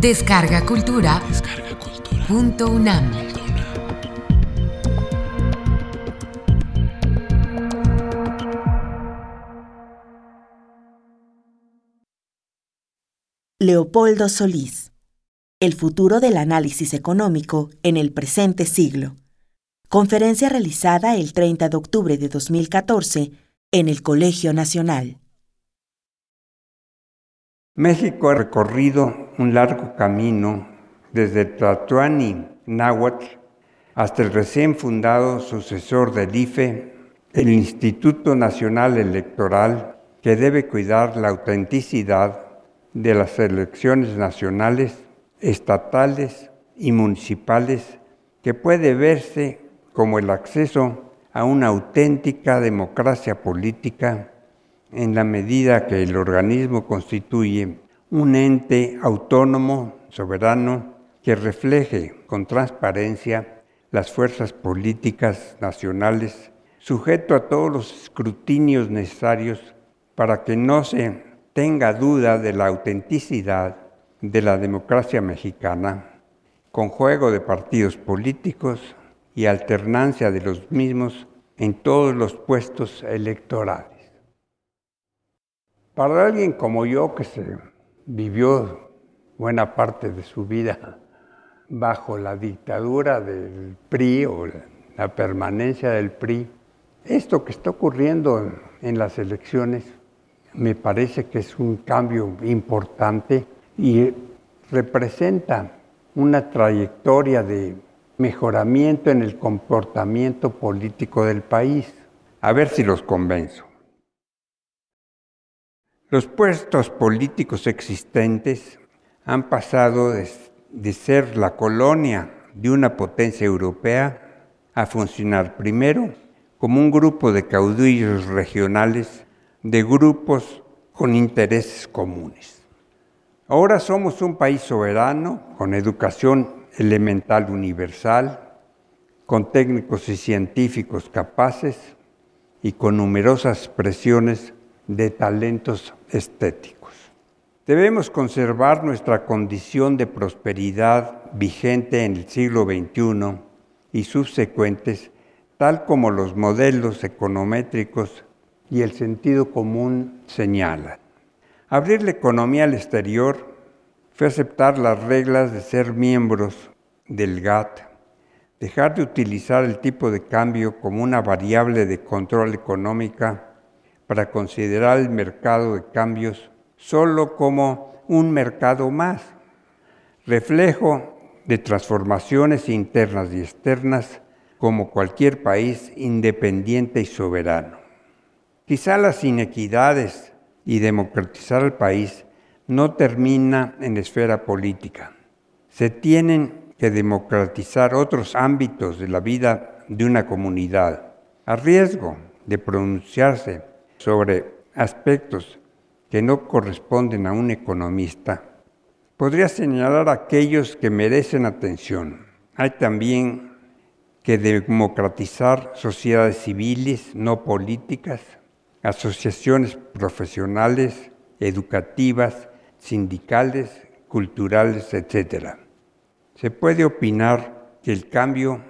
Descarga Cultura. Punto UNAM. Leopoldo Solís. El futuro del análisis económico en el presente siglo. Conferencia realizada el 30 de octubre de 2014 en el Colegio Nacional. México ha recorrido un largo camino desde Tlatuani Náhuatl hasta el recién fundado sucesor del IFE, el Instituto Nacional Electoral, que debe cuidar la autenticidad de las elecciones nacionales, estatales y municipales, que puede verse como el acceso a una auténtica democracia política en la medida que el organismo constituye un ente autónomo, soberano, que refleje con transparencia las fuerzas políticas nacionales, sujeto a todos los escrutinios necesarios para que no se tenga duda de la autenticidad de la democracia mexicana, con juego de partidos políticos y alternancia de los mismos en todos los puestos electorales. Para alguien como yo que se vivió buena parte de su vida bajo la dictadura del PRI o la permanencia del PRI, esto que está ocurriendo en las elecciones me parece que es un cambio importante y representa una trayectoria de mejoramiento en el comportamiento político del país. A ver si los convenzo. Los puestos políticos existentes han pasado de, ser la colonia de una potencia europea a funcionar primero como un grupo de caudillos regionales de grupos con intereses comunes. Ahora somos un país soberano, con educación elemental universal, con técnicos y científicos capaces y con numerosas presiones de talentos estéticos. Debemos conservar nuestra condición de prosperidad vigente en el siglo XXI y subsecuentes, tal como los modelos econométricos y el sentido común señalan. Abrir la economía al exterior fue aceptar las reglas de ser miembros del GATT, dejar de utilizar el tipo de cambio como una variable de control económica para considerar el mercado de cambios solo como un mercado más, reflejo de transformaciones internas y externas como cualquier país independiente y soberano. Quizá las inequidades y democratizar el país no termina en esfera política. Se tienen que democratizar otros ámbitos de la vida de una comunidad, a riesgo de pronunciarse sobre aspectos que no corresponden a un economista, podría señalar aquellos que merecen atención. Hay también que democratizar sociedades civiles, no políticas, asociaciones profesionales, educativas, sindicales, culturales, etc. Se puede opinar que el cambio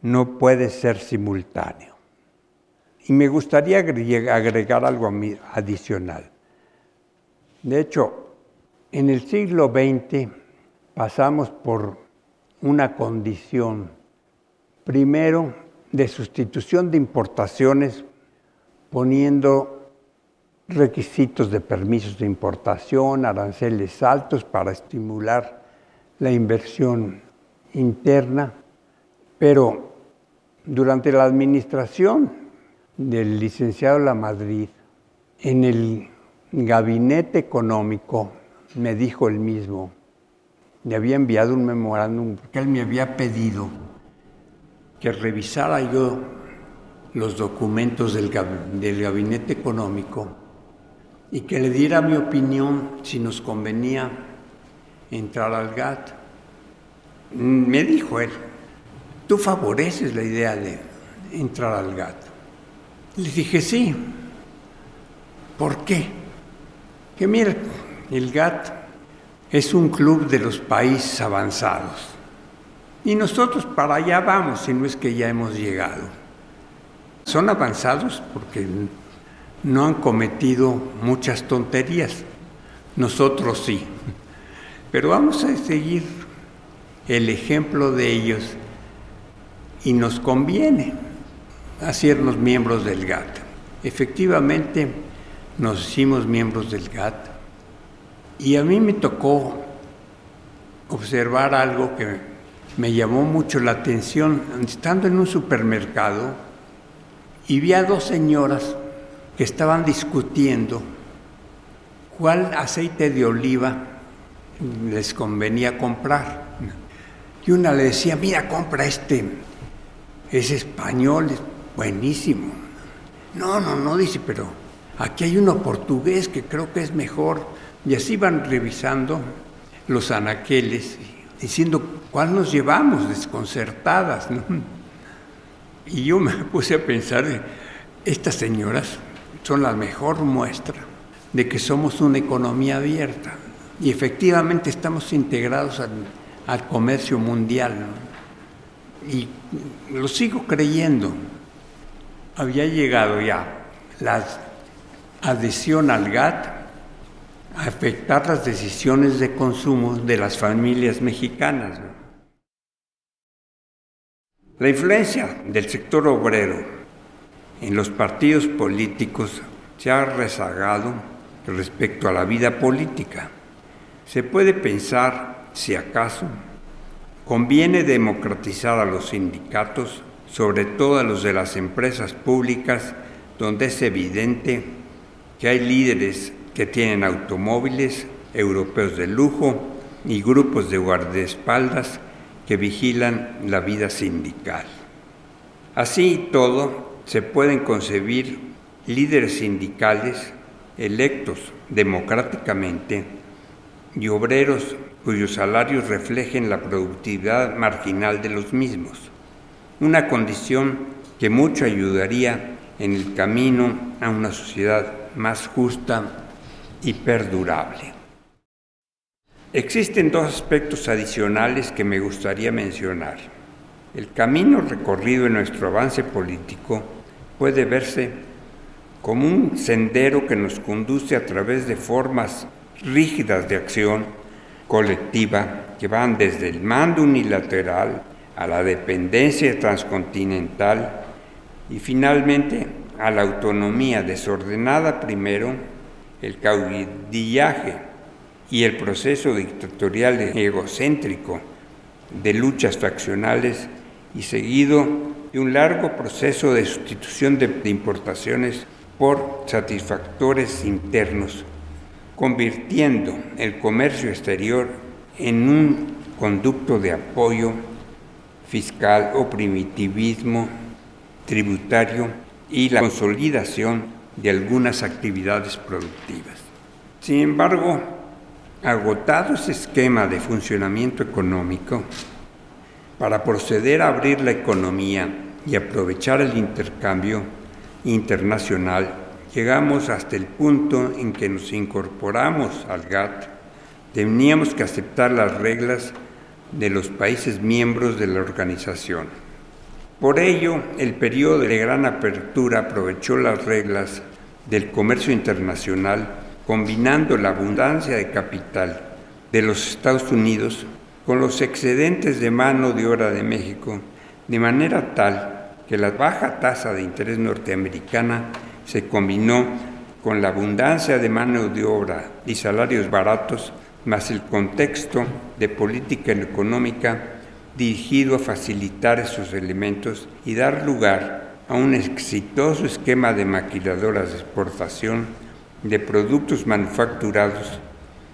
no puede ser simultáneo. Y me gustaría agregar algo adicional. De hecho, en el siglo XX pasamos por una condición, primero, de sustitución de importaciones poniendo requisitos de permisos de importación, aranceles altos para estimular la inversión interna, pero durante la administración del licenciado La Madrid, en el gabinete económico me dijo él mismo, me había enviado un memorándum que él me había pedido que revisara yo los documentos del, del gabinete económico y que le diera mi opinión si nos convenía entrar al GATT. Me dijo él, tú favoreces la idea de entrar al GATT. Le dije, sí. ¿Por qué? Que mira, el GATT es un club de los países avanzados. Y nosotros para allá vamos, si no es que ya hemos llegado. Son avanzados porque no han cometido muchas tonterías. Nosotros sí. Pero vamos a seguir el ejemplo de ellos y nos conviene hacernos miembros del GATT. Efectivamente, nos hicimos miembros del GATT y a mí me tocó observar algo que me llamó mucho la atención. Estando en un supermercado y vi a dos señoras que estaban discutiendo cuál aceite de oliva les convenía comprar. Y una le decía, mira, compra este, es español, es buenísimo. No, no, no, dice, pero aquí hay uno portugués que creo que es mejor. Y así van revisando los anaqueles, diciendo cuál nos llevamos, desconcertadas. Y yo me puse a pensar, estas señoras son la mejor muestra de que somos una economía abierta y efectivamente estamos integrados al, comercio mundial. Y lo sigo creyendo. Había llegado ya la adhesión al GATT afectar las decisiones de consumo de las familias mexicanas. La influencia del sector obrero en los partidos políticos se ha rezagado respecto a la vida política. Se puede pensar si acaso conviene democratizar a los sindicatos, sobre todo los de las empresas públicas, donde es evidente que hay líderes que tienen automóviles europeos de lujo y grupos de guardaespaldas que vigilan la vida sindical. Así todo, se pueden concebir líderes sindicales electos democráticamente y obreros cuyos salarios reflejen la productividad marginal de los mismos, una condición que mucho ayudaría en el camino a una sociedad más justa y perdurable. Existen dos aspectos adicionales que me gustaría mencionar. El camino recorrido en nuestro avance político puede verse como un sendero que nos conduce a través de formas rígidas de acción colectiva que van desde el mando unilateral a la dependencia transcontinental y finalmente a la autonomía desordenada primero el caudillaje y el proceso dictatorial egocéntrico de luchas faccionales y seguido de un largo proceso de sustitución de, importaciones por satisfactores internos, convirtiendo el comercio exterior en un conducto de apoyo fiscal o primitivismo tributario y la consolidación de algunas actividades productivas. Sin embargo, agotado ese esquema de funcionamiento económico, para proceder a abrir la economía y aprovechar el intercambio internacional, llegamos hasta el punto en que nos incorporamos al GATT, teníamos que aceptar las reglas de los países miembros de la organización. Por ello, el periodo de gran apertura aprovechó las reglas del comercio internacional, combinando la abundancia de capital de los Estados Unidos con los excedentes de mano de obra de México, de manera tal que la baja tasa de interés norteamericana se combinó con la abundancia de mano de obra y salarios baratos, más el contexto de política económica dirigido a facilitar esos elementos y dar lugar a un exitoso esquema de maquiladoras de exportación de productos manufacturados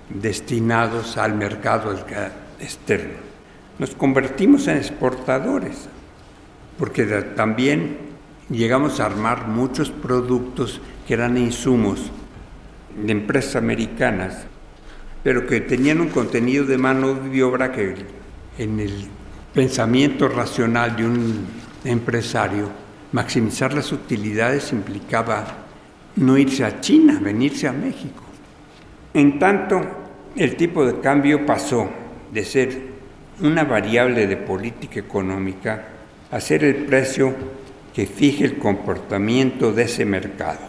destinados al mercado externo. Nos convertimos en exportadores, porque también llegamos a armar muchos productos que eran insumos de empresas americanas, pero que tenían un contenido de mano de obra que en el pensamiento racional de un empresario, maximizar las utilidades implicaba no irse a China, venirse a México. En tanto el tipo de cambio pasó de ser una variable de política económica a ser el precio que fije el comportamiento de ese mercado.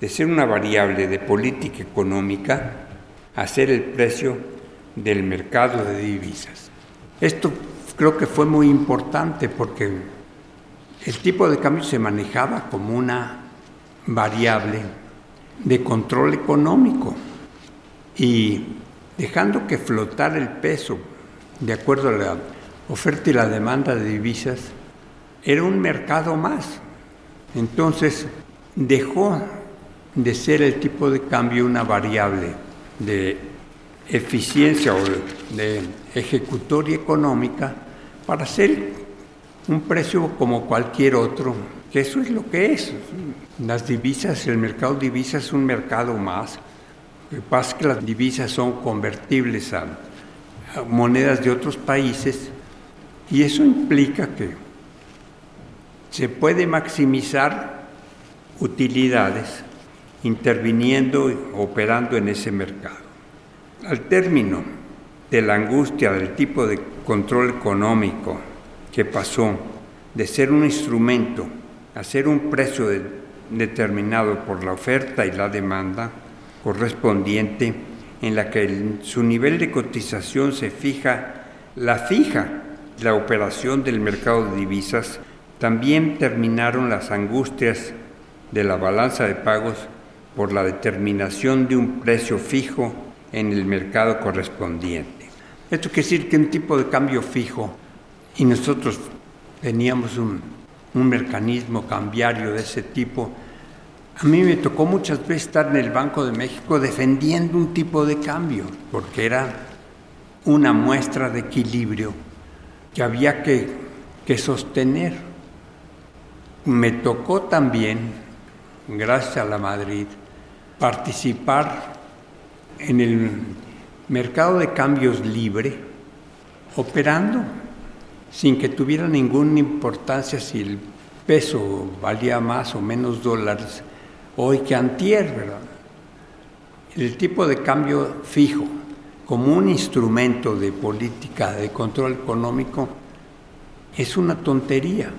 De ser una variable de política económica a ser el precio del mercado de divisas. Esto creo que fue muy importante porque el tipo de cambio se manejaba como una variable de control económico y dejando que flotara el peso de acuerdo a la oferta y la demanda de divisas, era un mercado más. Entonces dejó de ser el tipo de cambio una variable de eficiencia o de ejecutoria económica para ser un precio como cualquier otro, que eso es lo que es. Las divisas, el mercado de divisas es un mercado más. Lo que pasa es que las divisas son convertibles a, a monedas de otros países y eso implica que se puede maximizar utilidades interviniendo, operando en ese mercado. Al término de la angustia del tipo de control económico que pasó de ser un instrumento a ser un precio determinado por la oferta y la demanda correspondiente, en la que su nivel de cotización se fija, la fija la operación del mercado de divisas, también terminaron las angustias de la balanza de pagos por la determinación de un precio fijo en el mercado correspondiente. Esto quiere decir que un tipo de cambio fijo, y nosotros teníamos un, un mecanismo cambiario de ese tipo, a mí me tocó muchas veces estar en el Banco de México defendiendo un tipo de cambio, porque era una muestra de equilibrio que había que, que sostener. Me tocó también, gracias a la Madrid, participar en el mercado de cambios libre, operando sin que tuviera ninguna importancia si el peso valía más o menos dólares hoy que antier, ¿verdad? El tipo de cambio fijo como un instrumento de política de control económico es una tontería,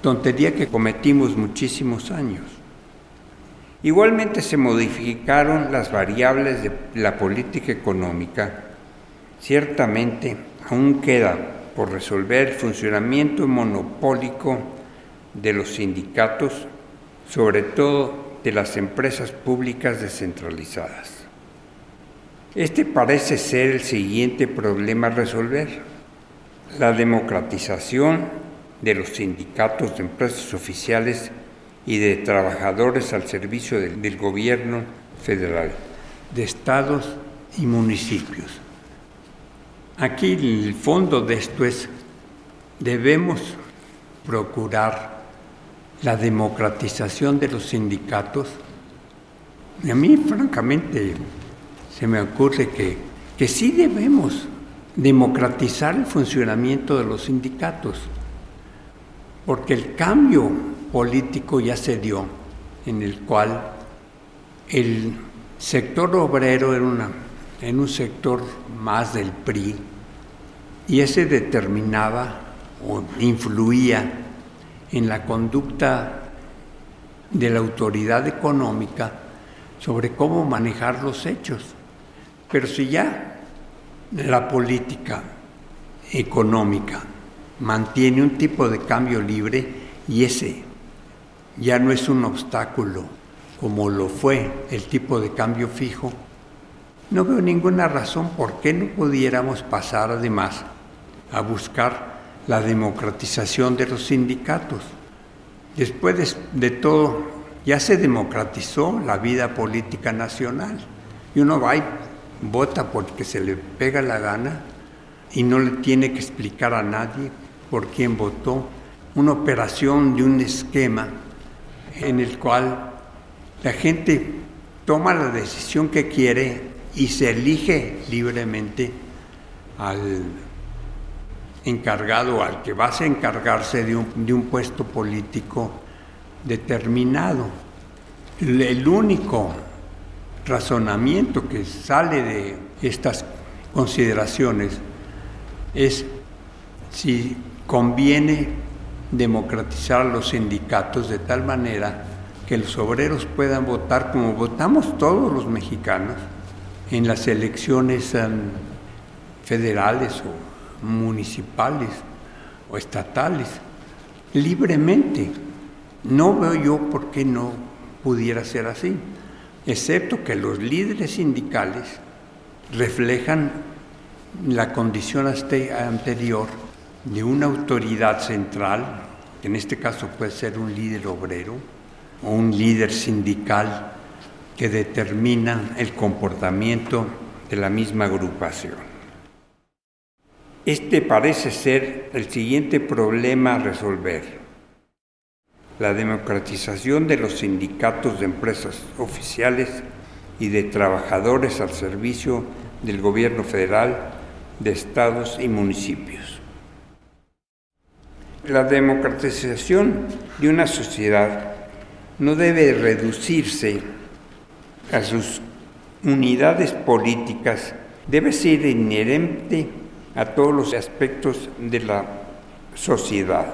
tontería que cometimos muchísimos años. Igualmente se modificaron las variables de la política económica. Ciertamente aún queda por resolver el funcionamiento monopólico de los sindicatos, sobre todo de las empresas públicas descentralizadas. Este parece ser el siguiente problema a resolver, la democratización de los sindicatos de empresas oficiales y de trabajadores al servicio del, gobierno federal, de estados y municipios. Aquí el fondo de esto es, debemos procurar la democratización de los sindicatos, a mí francamente se me ocurre que, que sí debemos democratizar el funcionamiento de los sindicatos, porque el cambio político ya se dio, en el cual el sector obrero era una, un sector más del PRI, y ese determinaba o influía en la conducta de la autoridad económica sobre cómo manejar los hechos. Pero si ya la política económica mantiene un tipo de cambio libre y ese ya no es un obstáculo como lo fue el tipo de cambio fijo, no veo ninguna razón por qué no pudiéramos pasar además a buscar la democratización de los sindicatos. Después de, todo, ya se democratizó la vida política nacional. Y uno va y vota porque se le pega la gana y no le tiene que explicar a nadie por quién votó. Una operación de un esquema en el cual la gente toma la decisión que quiere y se elige libremente al encargado, al que vas a encargarse de un, puesto político determinado. El único razonamiento que sale de estas consideraciones es si conviene democratizar los sindicatos de tal manera que los obreros puedan votar como votamos todos los mexicanos en las elecciones em, federales o municipales o estatales, libremente. No veo yo por qué no pudiera ser así, excepto que los líderes sindicales reflejan la condición anterior de una autoridad central, que en este caso puede ser un líder obrero o un líder sindical que determina el comportamiento de la misma agrupación. Este parece ser el siguiente problema a resolver. La democratización de los sindicatos de empresas oficiales y de trabajadores al servicio del gobierno federal, de estados y municipios. La democratización de una sociedad no debe reducirse a sus unidades políticas, debe ser inherente a todos los aspectos de la sociedad,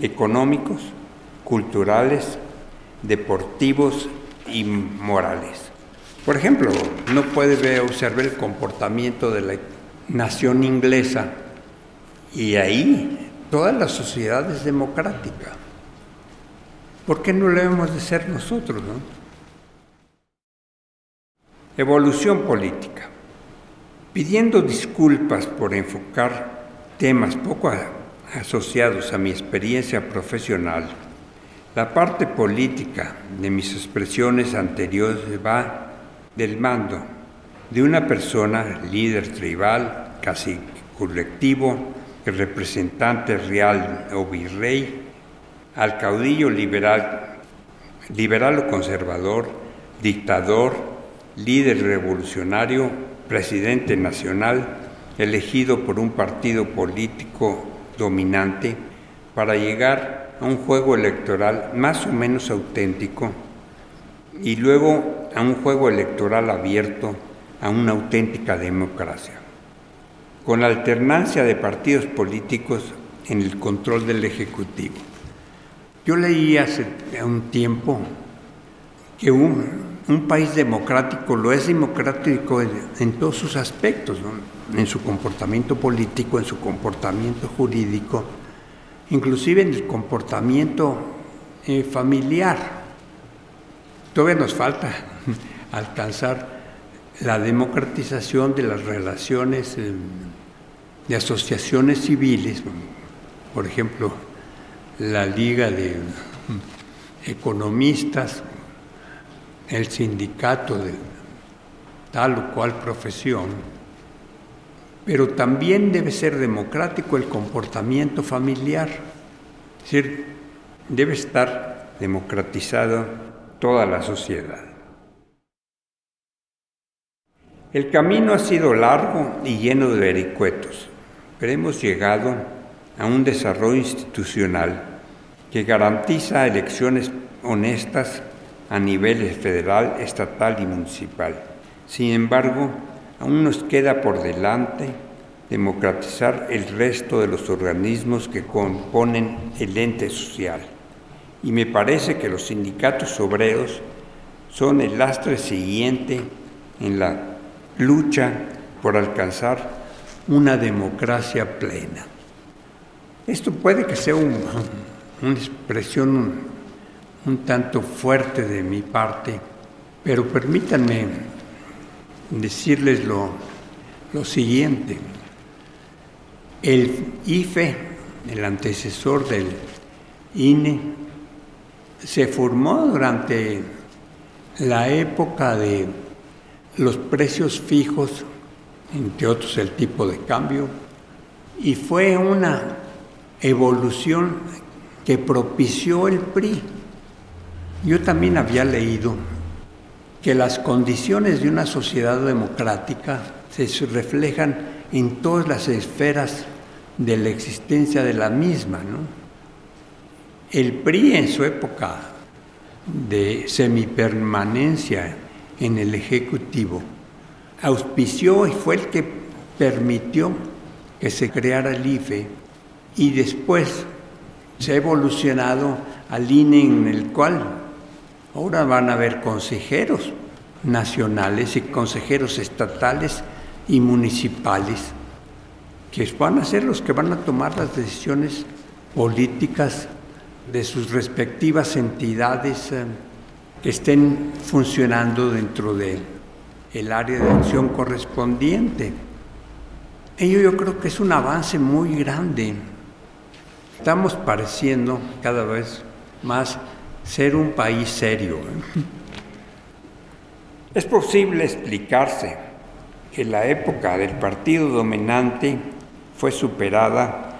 económicos, culturales, deportivos y morales. Por ejemplo, no puede observar el comportamiento de la nación inglesa y ahí toda la sociedad es democrática. ¿Por qué no lo debemos de ser nosotros? No? Evolución política. Pidiendo disculpas por enfocar temas poco asociados a mi experiencia profesional, la parte política de mis expresiones anteriores va del mando de una persona, líder tribal, casi colectivo, el representante real o virrey, al caudillo liberal, liberal o conservador, dictador, líder revolucionario, presidente nacional, elegido por un partido político dominante para llegar a un juego electoral más o menos auténtico y luego a un juego electoral abierto, a una auténtica democracia, con alternancia de partidos políticos en el control del Ejecutivo. Yo leí hace un tiempo que un, país democrático lo es democrático en, todos sus aspectos, en su comportamiento político, en su comportamiento jurídico, inclusive en el comportamiento eh, familiar. Todavía nos falta alcanzar la democratización de las relaciones eh, de asociaciones civiles, por ejemplo, la Liga de Economistas, el sindicato de tal o cual profesión, pero también debe ser democrático el comportamiento familiar, es decir, debe estar democratizado toda la sociedad. El camino ha sido largo y lleno de vericuetos, pero hemos llegado a un desarrollo institucional que garantiza elecciones honestas a niveles federal, estatal y municipal. Sin embargo, aún nos queda por delante democratizar el resto de los organismos que componen el ente social. Y me parece que los sindicatos obreros son el lastre siguiente en la lucha por alcanzar una democracia plena. Esto puede que sea una expresión un, tanto fuerte de mi parte, pero permítanme decirles lo, lo siguiente. El IFE, el antecesor del INE, se formó durante la época de los precios fijos, entre otros el tipo de cambio, y fue una evolución que propició el PRI. Yo también había leído que las condiciones de una sociedad democrática se reflejan en todas las esferas de la existencia de la misma. El PRI en su época de semipermanencia en el Ejecutivo, auspició y fue el que permitió que se creara el IFE y después se ha evolucionado al INE en el cual ahora van a haber consejeros nacionales y consejeros estatales y municipales que van a ser los que van a tomar las decisiones políticas de sus respectivas entidades eh, que estén funcionando dentro de el área de acción correspondiente. Ello yo creo que es un avance muy grande. Estamos pareciendo cada vez más ser un país serio. ¿eh? Es posible explicarse que la época del partido dominante fue superada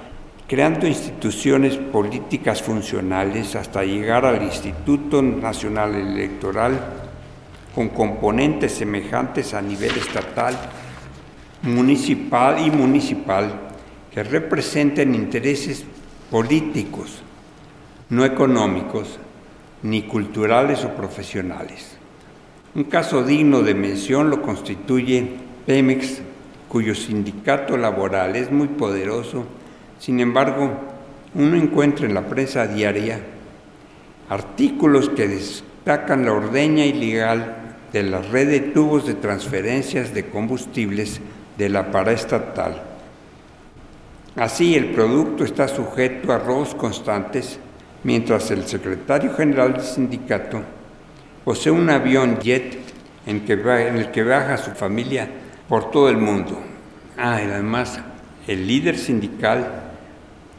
creando instituciones políticas funcionales hasta llegar al Instituto Nacional Electoral con componentes semejantes a nivel estatal, municipal y municipal que representen intereses políticos, no económicos, ni culturales o profesionales. Un caso digno de mención lo constituye Pemex, cuyo sindicato laboral es muy poderoso sin embargo, uno encuentra en la prensa diaria artículos que destacan la ordeña ilegal de la red de tubos de transferencias de combustibles de la paraestatal. Así, el producto está sujeto a robos constantes, mientras el secretario general del sindicato posee un avión jet en, en el que viaja su familia por todo el mundo. Ah, además, el líder sindical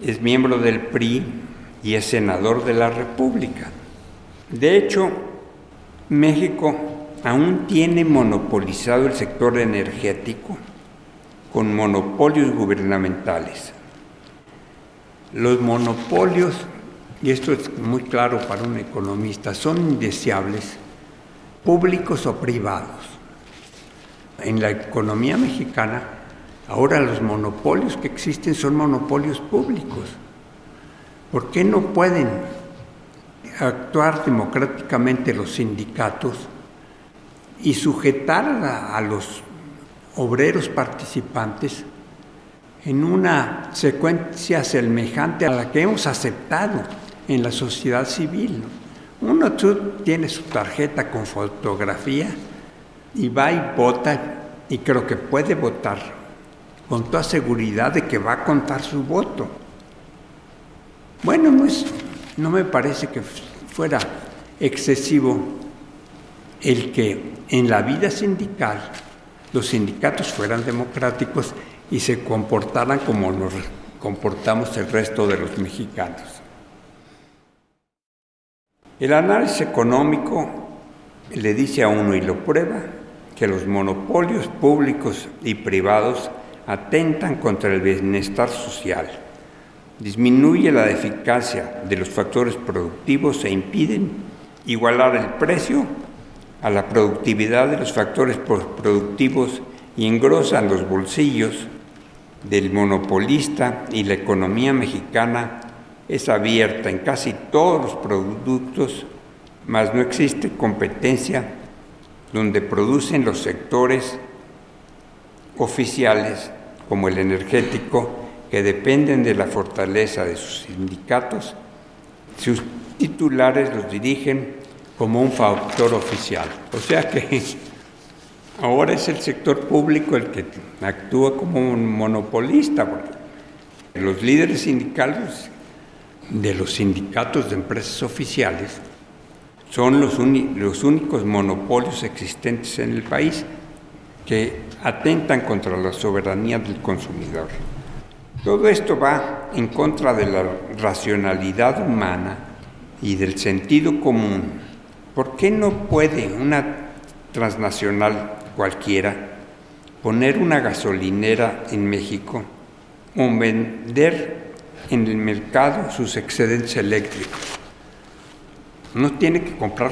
es miembro del PRI y es senador de la República. De hecho, México aún tiene monopolizado el sector energético con monopolios gubernamentales. Los monopolios, y esto es muy claro para un economista, son indeseables, públicos o privados. En la economía mexicana Ahora los monopolios que existen son monopolios públicos. ¿Por qué no pueden actuar democráticamente los sindicatos y sujetar a, los obreros participantes en una secuencia semejante a la que hemos aceptado en la sociedad civil? Uno tiene su tarjeta con fotografía y va y vota y creo que puede votar con toda seguridad de que va a contar su voto. Bueno, no, no me parece que fuera excesivo el que en la vida sindical los sindicatos fueran democráticos y se comportaran como nos comportamos el resto de los mexicanos. El análisis económico le dice a uno y lo prueba que los monopolios públicos y privados atentan contra el bienestar social, disminuye la eficacia de los factores productivos e impiden igualar el precio a la productividad de los factores productivos y engrosan los bolsillos del monopolista y la economía mexicana es abierta en casi todos los productos, mas no existe competencia donde producen los sectores oficiales como el energético, que dependen de la fortaleza de sus sindicatos, sus titulares los dirigen como un factor oficial. O sea que ahora es el sector público el que actúa como un monopolista, porque los líderes sindicales de los sindicatos de empresas oficiales son los, los únicos monopolios existentes en el país que atentan contra la soberanía del consumidor. Todo esto va en contra de la racionalidad humana y del sentido común. ¿Por qué no puede una transnacional cualquiera poner una gasolinera en México o vender en el mercado sus excedentes eléctricos? No tiene que comprar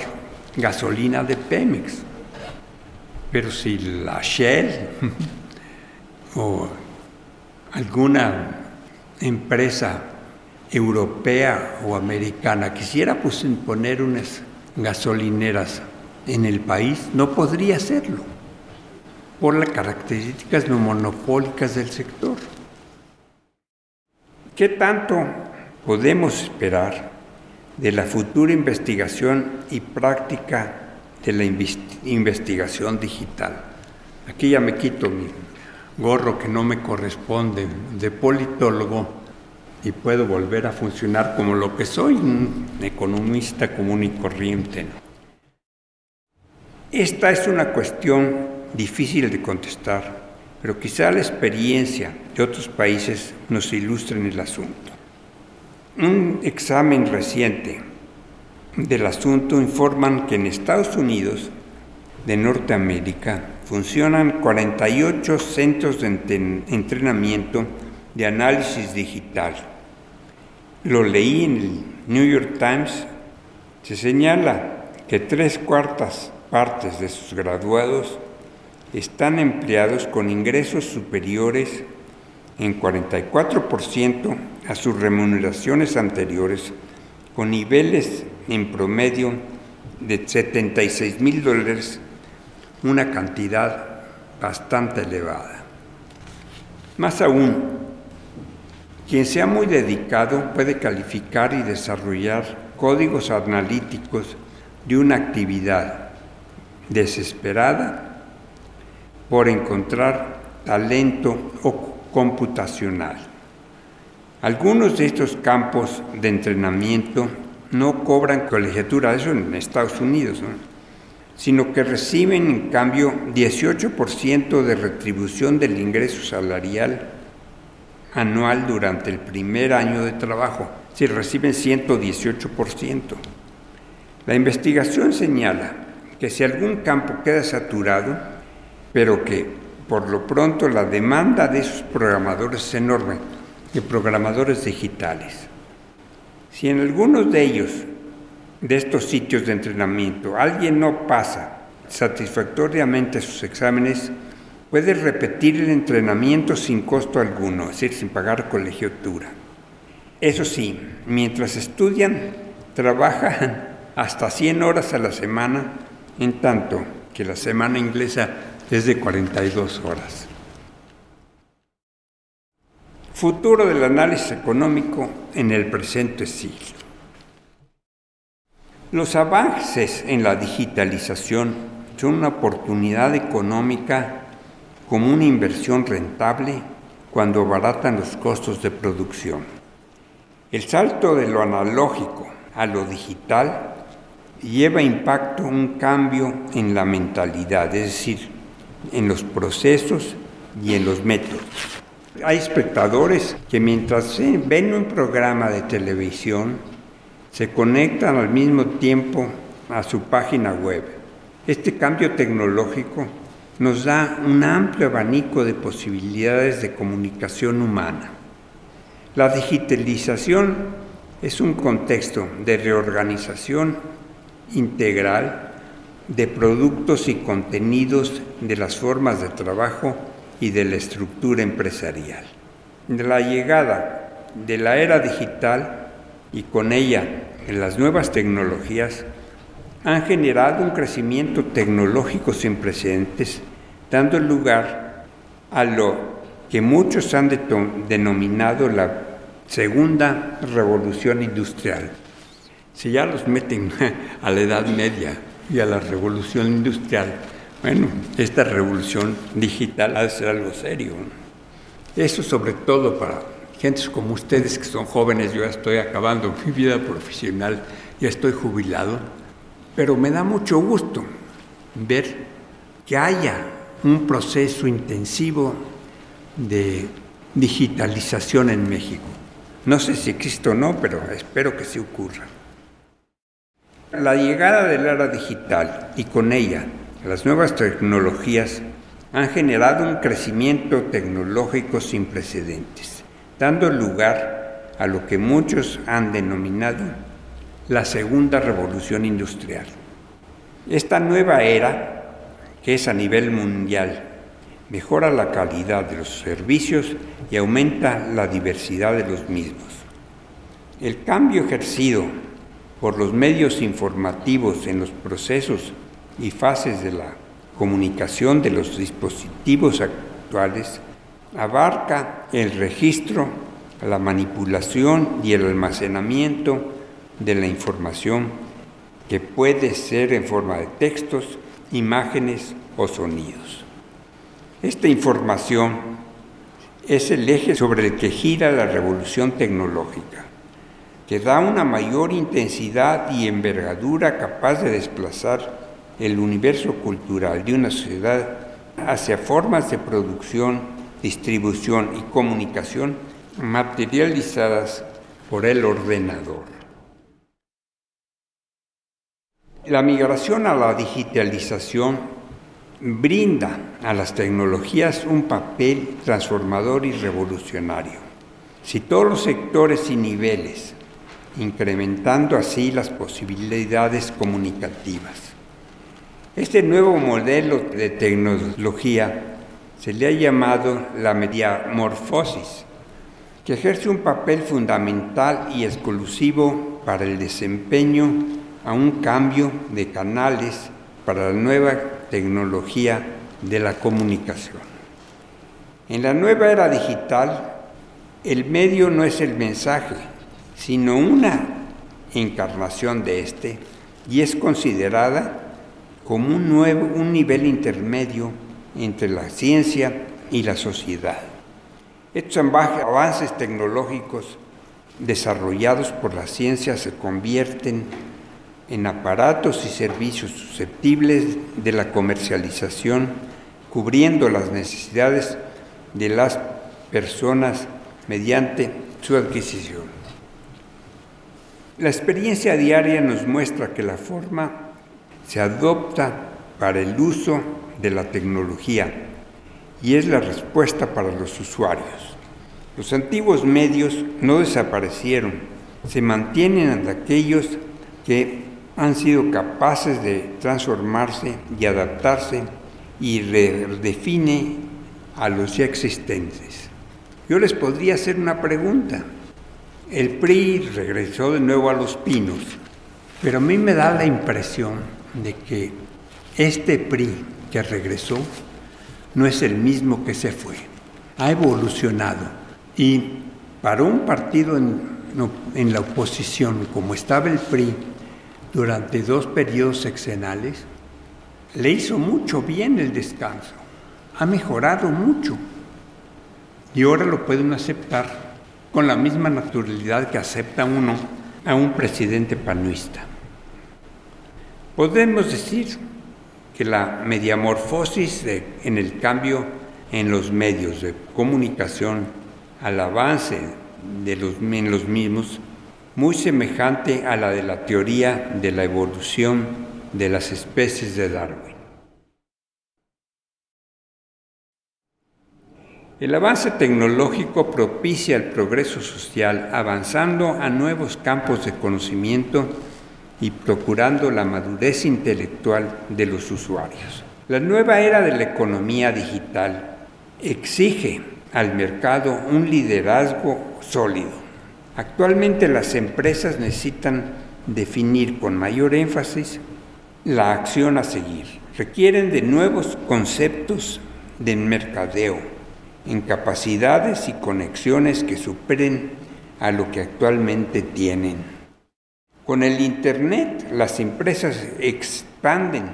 gasolina de Pemex pero si la Shell o alguna empresa europea o americana quisiera pues, poner unas gasolineras en el país no podría hacerlo por las características no monopólicas del sector. ¿Qué tanto podemos esperar de la futura investigación y práctica de la investigación digital? Aquí ya me quito mi gorro que no me corresponde de politólogo y puedo volver a funcionar como lo que soy, un economista común y corriente. Esta es una cuestión difícil de contestar, pero quizá la experiencia de otros países nos ilustren el asunto. Un examen reciente del asunto informan que en Estados Unidos de Norteamérica funcionan 48 centros de entrenamiento de análisis digital. Lo leí en el New York Times. Se señala que tres cuartas partes de sus graduados están empleados con ingresos superiores en 44% a sus remuneraciones anteriores, con niveles en promedio de 76 mil dólares, una cantidad bastante elevada. Más aún, quien sea muy dedicado puede calificar y desarrollar códigos analíticos de una actividad desesperada por encontrar talento computacional. Algunos de estos campos de entrenamiento no cobran colegiatura, eso en Estados Unidos, sino que reciben en cambio 18% de retribución del ingreso salarial anual durante el primer año de trabajo, si reciben 118%. La investigación señala que si algún campo queda saturado, pero que por lo pronto la demanda de esos programadores es enorme, de programadores digitales. Si en algunos de ellos, de estos sitios de entrenamiento, alguien no pasa satisfactoriamente sus exámenes, puede repetir el entrenamiento sin costo alguno, es decir, sin pagar colegiatura. Eso sí, mientras estudian, trabajan hasta 100 horas a la semana, en tanto que la semana inglesa es de 42 horas. Futuro del análisis económico en el presente siglo. Los avances en la digitalización son una oportunidad económica como una inversión rentable cuando abaratan los costos de producción. El salto de lo analógico a lo digital lleva impacto un cambio en la mentalidad, es decir, en los procesos y en los métodos. Hay espectadores que mientras ven un programa de televisión, se conectan al mismo tiempo a su página web. Este cambio tecnológico nos da un amplio abanico de posibilidades de comunicación humana. La digitalización es un contexto de reorganización integral de productos y contenidos de las formas de trabajo y de la estructura empresarial. La llegada de la era digital y con ella las nuevas tecnologías han generado un crecimiento tecnológico sin precedentes, dando lugar a lo que muchos han denominado la segunda revolución industrial. Si ya los meten a la Edad Media, y a la revolución industrial. Bueno, esta revolución digital ha de ser algo serio. Eso sobre todo para gentes como ustedes que son jóvenes, yo ya estoy acabando mi vida profesional, ya estoy jubilado, pero me da mucho gusto ver que haya un proceso intensivo de digitalización en México. No sé si existe o no, pero espero que sí ocurra. La llegada del era digital y con ella las nuevas tecnologías han generado un crecimiento tecnológico sin precedentes, dando lugar a lo que muchos han denominado la segunda revolución industrial. Esta nueva era, que es a nivel mundial, mejora la calidad de los servicios y aumenta la diversidad de los mismos. El cambio ejercido por los medios informativos en los procesos y fases de la comunicación de los dispositivos actuales abarca el registro, la manipulación y el almacenamiento de la información que puede ser en forma de textos, imágenes o sonidos. Esta información es el eje sobre el que gira la revolución tecnológica, que da una mayor intensidad y envergadura capaz de desplazar el universo cultural de una sociedad hacia formas de producción, distribución y comunicación materializadas por el ordenador. La migración a la digitalización brinda a las tecnologías un papel transformador y revolucionario. Si todos los sectores y niveles, incrementando así las posibilidades comunicativas. Este nuevo modelo de tecnología se le ha llamado la mediamorfosis, que ejerce un papel fundamental y exclusivo para el desempeño a un cambio de canales para la nueva tecnología de la comunicación. En la nueva era digital, el medio no es el mensaje, sino una encarnación de este y es considerada como un nuevo un nivel intermedio entre la ciencia y la sociedad. Estos avances tecnológicos desarrollados por la ciencia se convierten en aparatos y servicios susceptibles de la comercialización, cubriendo las necesidades de las personas mediante su adquisición. La experiencia diaria nos muestra que la forma se adopta para el uso de la tecnología y es la respuesta para los usuarios. Los antiguos medios no desaparecieron, se mantienen aquellos que han sido capaces de transformarse y adaptarse y redefine a los ya existentes. Yo les podría hacer una pregunta. El PRI regresó de nuevo a los pinos, pero a mí me da la impresión de que este PRI que regresó no es el mismo que se fue. Ha evolucionado y para un partido en, en la oposición como estaba el PRI, durante dos periodos sexenales, le hizo mucho bien el descanso, ha mejorado mucho y ahora lo pueden aceptar con la misma naturalidad que acepta uno a un presidente panuista. Podemos decir que la mediamorfosis en el cambio en los medios de comunicación, al avance de en los mismos, muy semejante a la de la teoría de la evolución de las especies de Darwin. El avance tecnológico propicia el progreso social avanzando a nuevos campos de conocimiento y procurando la madurez intelectual de los usuarios. La nueva era de la economía digital exige al mercado un liderazgo sólido Actualmente las empresas necesitan definir con mayor énfasis la acción a seguir. Requieren de nuevos conceptos de mercadeo, en capacidades y conexiones que superen a lo que actualmente tienen. Con el Internet las empresas expanden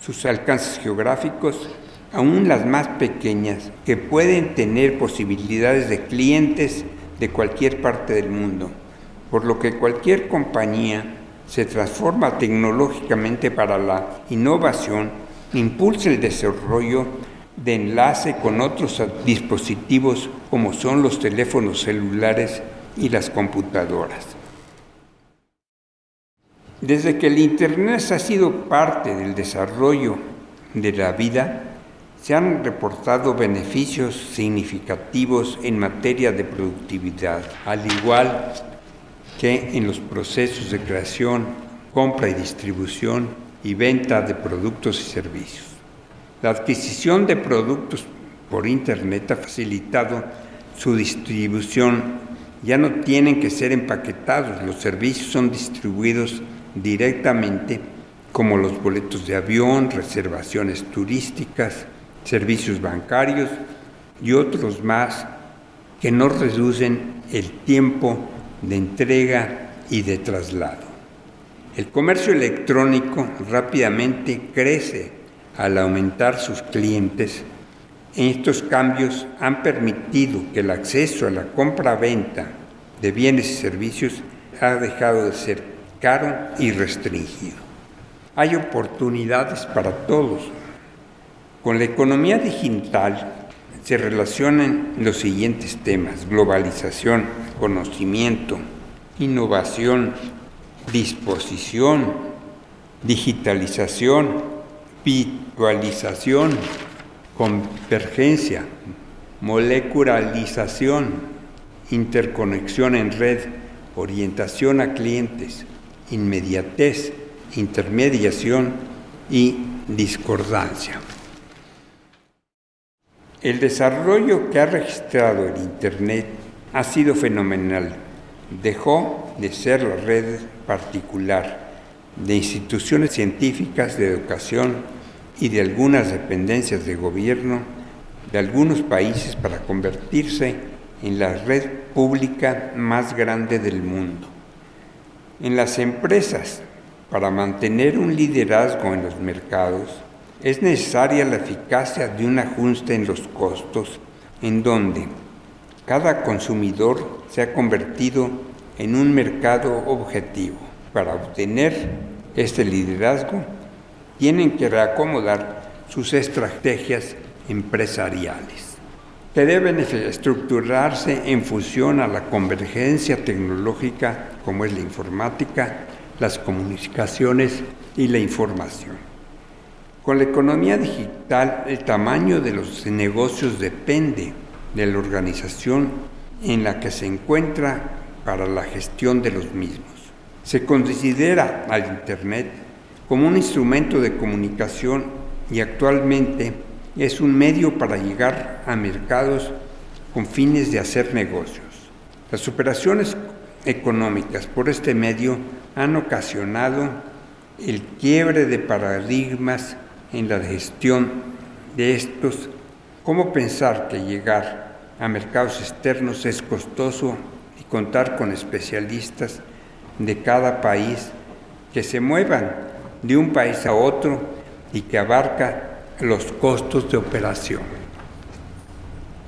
sus alcances geográficos, aún las más pequeñas, que pueden tener posibilidades de clientes de cualquier parte del mundo, por lo que cualquier compañía se transforma tecnológicamente para la innovación, impulsa el desarrollo de enlace con otros dispositivos como son los teléfonos celulares y las computadoras. Desde que el Internet ha sido parte del desarrollo de la vida, se han reportado beneficios significativos en materia de productividad, al igual que en los procesos de creación, compra y distribución y venta de productos y servicios. La adquisición de productos por Internet ha facilitado su distribución. Ya no tienen que ser empaquetados, los servicios son distribuidos directamente como los boletos de avión, reservaciones turísticas, servicios bancarios y otros más que no reducen el tiempo de entrega y de traslado. El comercio electrónico rápidamente crece al aumentar sus clientes. Estos cambios han permitido que el acceso a la compra-venta de bienes y servicios ha dejado de ser caro y restringido. Hay oportunidades para todos. Con la economía digital se relacionan los siguientes temas, globalización, conocimiento, innovación, disposición, digitalización, virtualización, convergencia, molecularización, interconexión en red, orientación a clientes, inmediatez, intermediación y discordancia. El desarrollo que ha registrado el Internet ha sido fenomenal. Dejó de ser la red particular de instituciones científicas de educación y de algunas dependencias de gobierno de algunos países para convertirse en la red pública más grande del mundo. En las empresas, para mantener un liderazgo en los mercados, es necesaria la eficacia de un ajuste en los costos en donde cada consumidor se ha convertido en un mercado objetivo. Para obtener este liderazgo, tienen que reacomodar sus estrategias empresariales, que deben estructurarse en función a la convergencia tecnológica como es la informática, las comunicaciones y la información. Con la economía digital, el tamaño de los negocios depende de la organización en la que se encuentra para la gestión de los mismos. Se considera al Internet como un instrumento de comunicación y actualmente es un medio para llegar a mercados con fines de hacer negocios. Las operaciones económicas por este medio han ocasionado el quiebre de paradigmas en la gestión de estos, cómo pensar que llegar a mercados externos es costoso y contar con especialistas de cada país que se muevan de un país a otro y que abarca los costos de operación.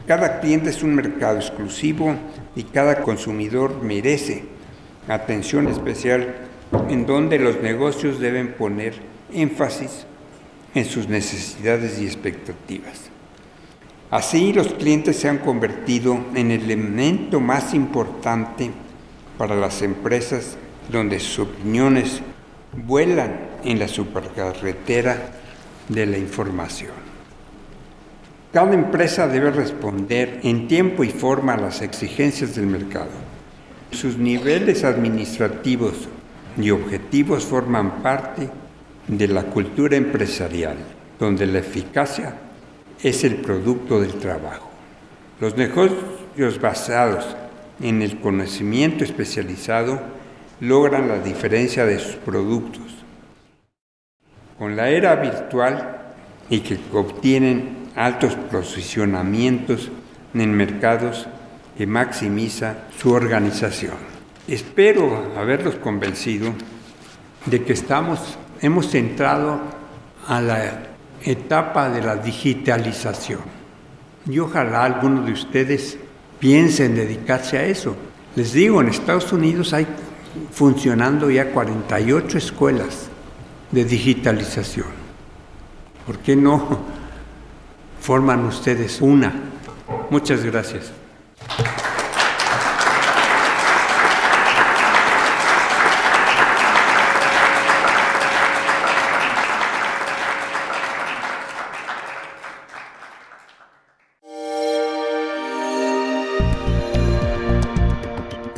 Cada cliente es un mercado exclusivo y cada consumidor merece atención especial en donde los negocios deben poner énfasis en sus necesidades y expectativas. Así los clientes se han convertido en el elemento más importante para las empresas donde sus opiniones vuelan en la supercarretera de la información. Cada empresa debe responder en tiempo y forma a las exigencias del mercado. Sus niveles administrativos y objetivos forman parte de la cultura empresarial, donde la eficacia es el producto del trabajo. Los negocios basados en el conocimiento especializado logran la diferencia de sus productos. Con la era virtual y que obtienen altos posicionamientos en mercados que maximiza su organización. Espero haberlos convencido de que estamos hemos entrado a la etapa de la digitalización. Y ojalá algunos de ustedes piensen dedicarse a eso. Les digo, en Estados Unidos hay funcionando ya 48 escuelas de digitalización. ¿Por qué no forman ustedes una? Muchas gracias.